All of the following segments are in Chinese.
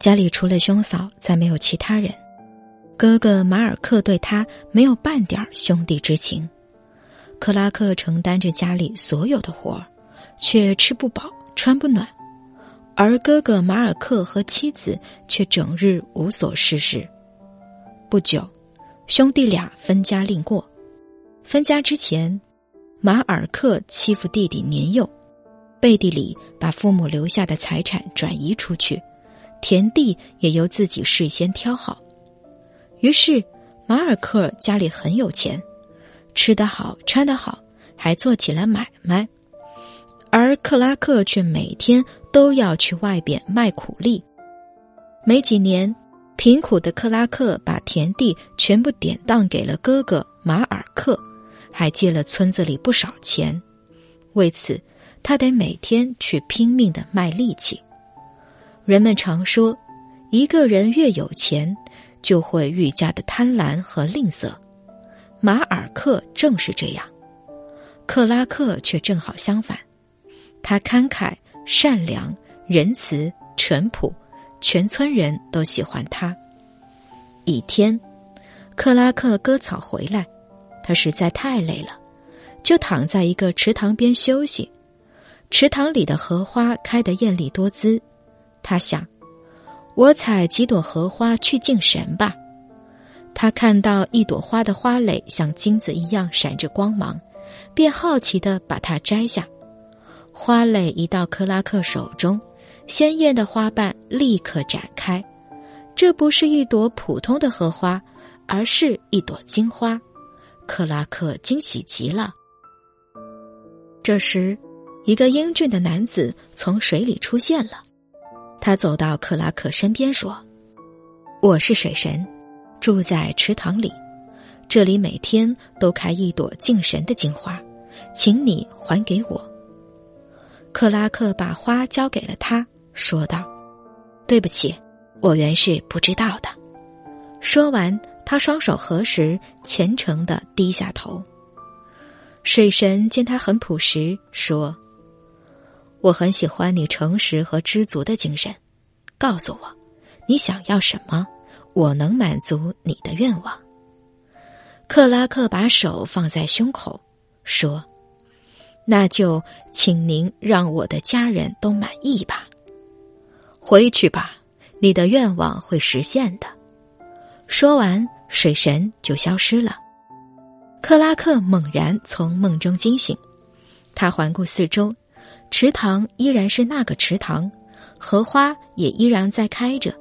家里除了兄嫂，再没有其他人。哥哥马尔克对他没有半点兄弟之情。克拉克承担着家里所有的活儿，却吃不饱穿不暖，而哥哥马尔克和妻子却整日无所事事。不久，兄弟俩分家另过。分家之前，马尔克欺负弟弟年幼，背地里把父母留下的财产转移出去。田地也由自己事先挑好，于是马尔克家里很有钱，吃得好，穿得好，还做起了买卖。而克拉克却每天都要去外边卖苦力。没几年，贫苦的克拉克把田地全部典当给了哥哥马尔克，还借了村子里不少钱。为此，他得每天去拼命的卖力气。人们常说，一个人越有钱，就会愈加的贪婪和吝啬。马尔克正是这样，克拉克却正好相反。他慷慨、善良、仁慈、淳朴，全村人都喜欢他。一天，克拉克割草回来，他实在太累了，就躺在一个池塘边休息。池塘里的荷花开得艳丽多姿。他想，我采几朵荷花去敬神吧。他看到一朵花的花蕾像金子一样闪着光芒，便好奇的把它摘下。花蕾一到克拉克手中，鲜艳的花瓣立刻展开。这不是一朵普通的荷花，而是一朵金花。克拉克惊喜极了。这时，一个英俊的男子从水里出现了。他走到克拉克身边说：“我是水神，住在池塘里，这里每天都开一朵敬神的金花，请你还给我。”克拉克把花交给了他，说道：“对不起，我原是不知道的。”说完，他双手合十，虔诚的低下头。水神见他很朴实，说。我很喜欢你诚实和知足的精神，告诉我，你想要什么，我能满足你的愿望。克拉克把手放在胸口，说：“那就请您让我的家人都满意吧。回去吧，你的愿望会实现的。”说完，水神就消失了。克拉克猛然从梦中惊醒，他环顾四周。池塘依然是那个池塘，荷花也依然在开着，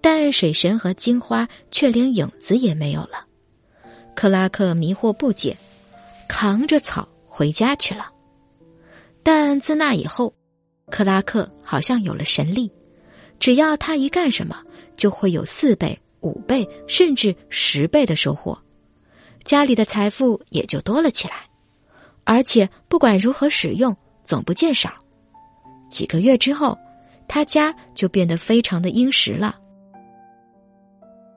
但水神和金花却连影子也没有了。克拉克迷惑不解，扛着草回家去了。但自那以后，克拉克好像有了神力，只要他一干什么，就会有四倍、五倍，甚至十倍的收获，家里的财富也就多了起来，而且不管如何使用。总不见少，几个月之后，他家就变得非常的殷实了。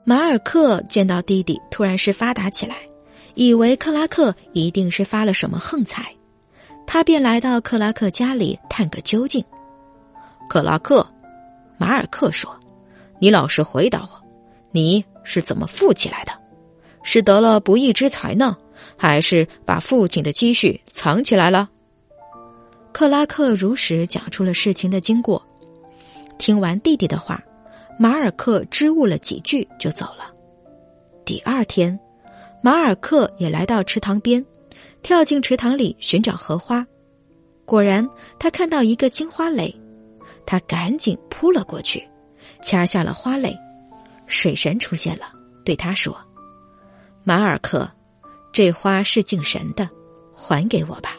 马尔克见到弟弟突然是发达起来，以为克拉克一定是发了什么横财，他便来到克拉克家里探个究竟。克拉克，马尔克说：“你老实回答我，你是怎么富起来的？是得了不义之财呢，还是把父亲的积蓄藏起来了？”克拉克如实讲出了事情的经过。听完弟弟的话，马尔克支吾了几句就走了。第二天，马尔克也来到池塘边，跳进池塘里寻找荷花。果然，他看到一个金花蕾，他赶紧扑了过去，掐下了花蕾。水神出现了，对他说：“马尔克，这花是敬神的，还给我吧。”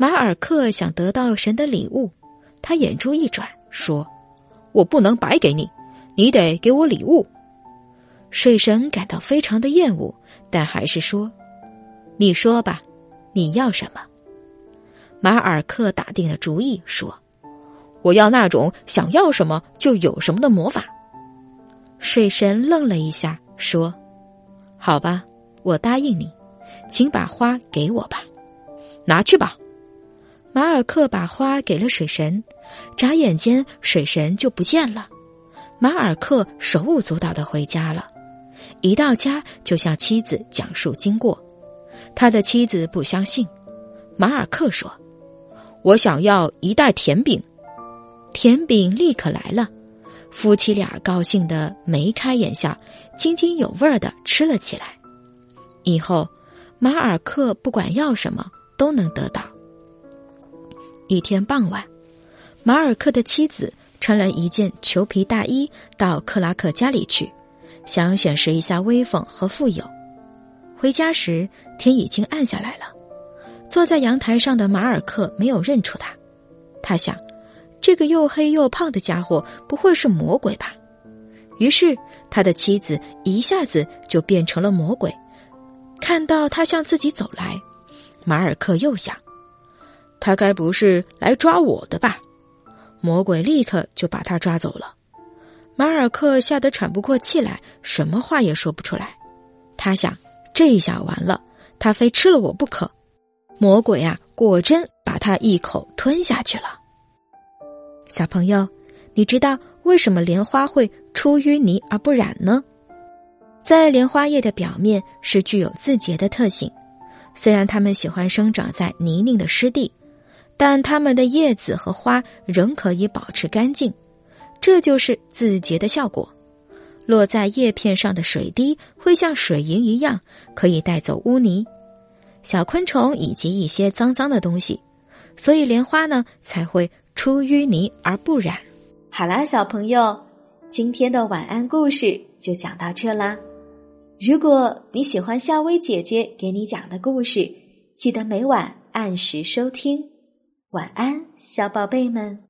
马尔克想得到神的礼物，他眼珠一转，说：“我不能白给你，你得给我礼物。水神感到非常的厌恶，但还是说：“你说吧，你要什么？”马尔克打定了主意说：“我要那种想要什么就有什么的魔法。”水神愣了一下，说：“好吧，我答应你，请把花给我吧，拿去吧。”马尔克把花给了水神，眨眼间水神就不见了。马尔克手舞足蹈的回家了，一到家就向妻子讲述经过。他的妻子不相信。马尔克说：“我想要一袋甜饼。”甜饼立刻来了。夫妻俩高兴得眉开眼笑，津津有味的吃了起来。以后，马尔克不管要什么都能得到。一天傍晚，马尔克的妻子穿了一件裘皮大衣到克拉克家里去，想显示一下威风和富有。回家时，天已经暗下来了。坐在阳台上的马尔克没有认出他，他想。这个又黑又胖的家伙不会是魔鬼吧？于是他的妻子一下子就变成了魔鬼。看到他向自己走来，马尔克又想：他该不是来抓我的吧？魔鬼立刻就把他抓走了。马尔克吓得喘不过气来，什么话也说不出来。他想：这一下完了，他非吃了我不可。魔鬼啊，果真把他一口吞下去了。小朋友，你知道为什么莲花会出淤泥而不染呢？在莲花叶的表面是具有自洁的特性，虽然它们喜欢生长在泥泞的湿地，但它们的叶子和花仍可以保持干净，这就是自洁的效果。落在叶片上的水滴会像水银一样，可以带走污泥、小昆虫以及一些脏脏的东西，所以莲花呢才会。出淤泥而不染。好啦，小朋友，今天的晚安故事就讲到这啦。如果你喜欢夏薇姐姐给你讲的故事，记得每晚按时收听。晚安，小宝贝们。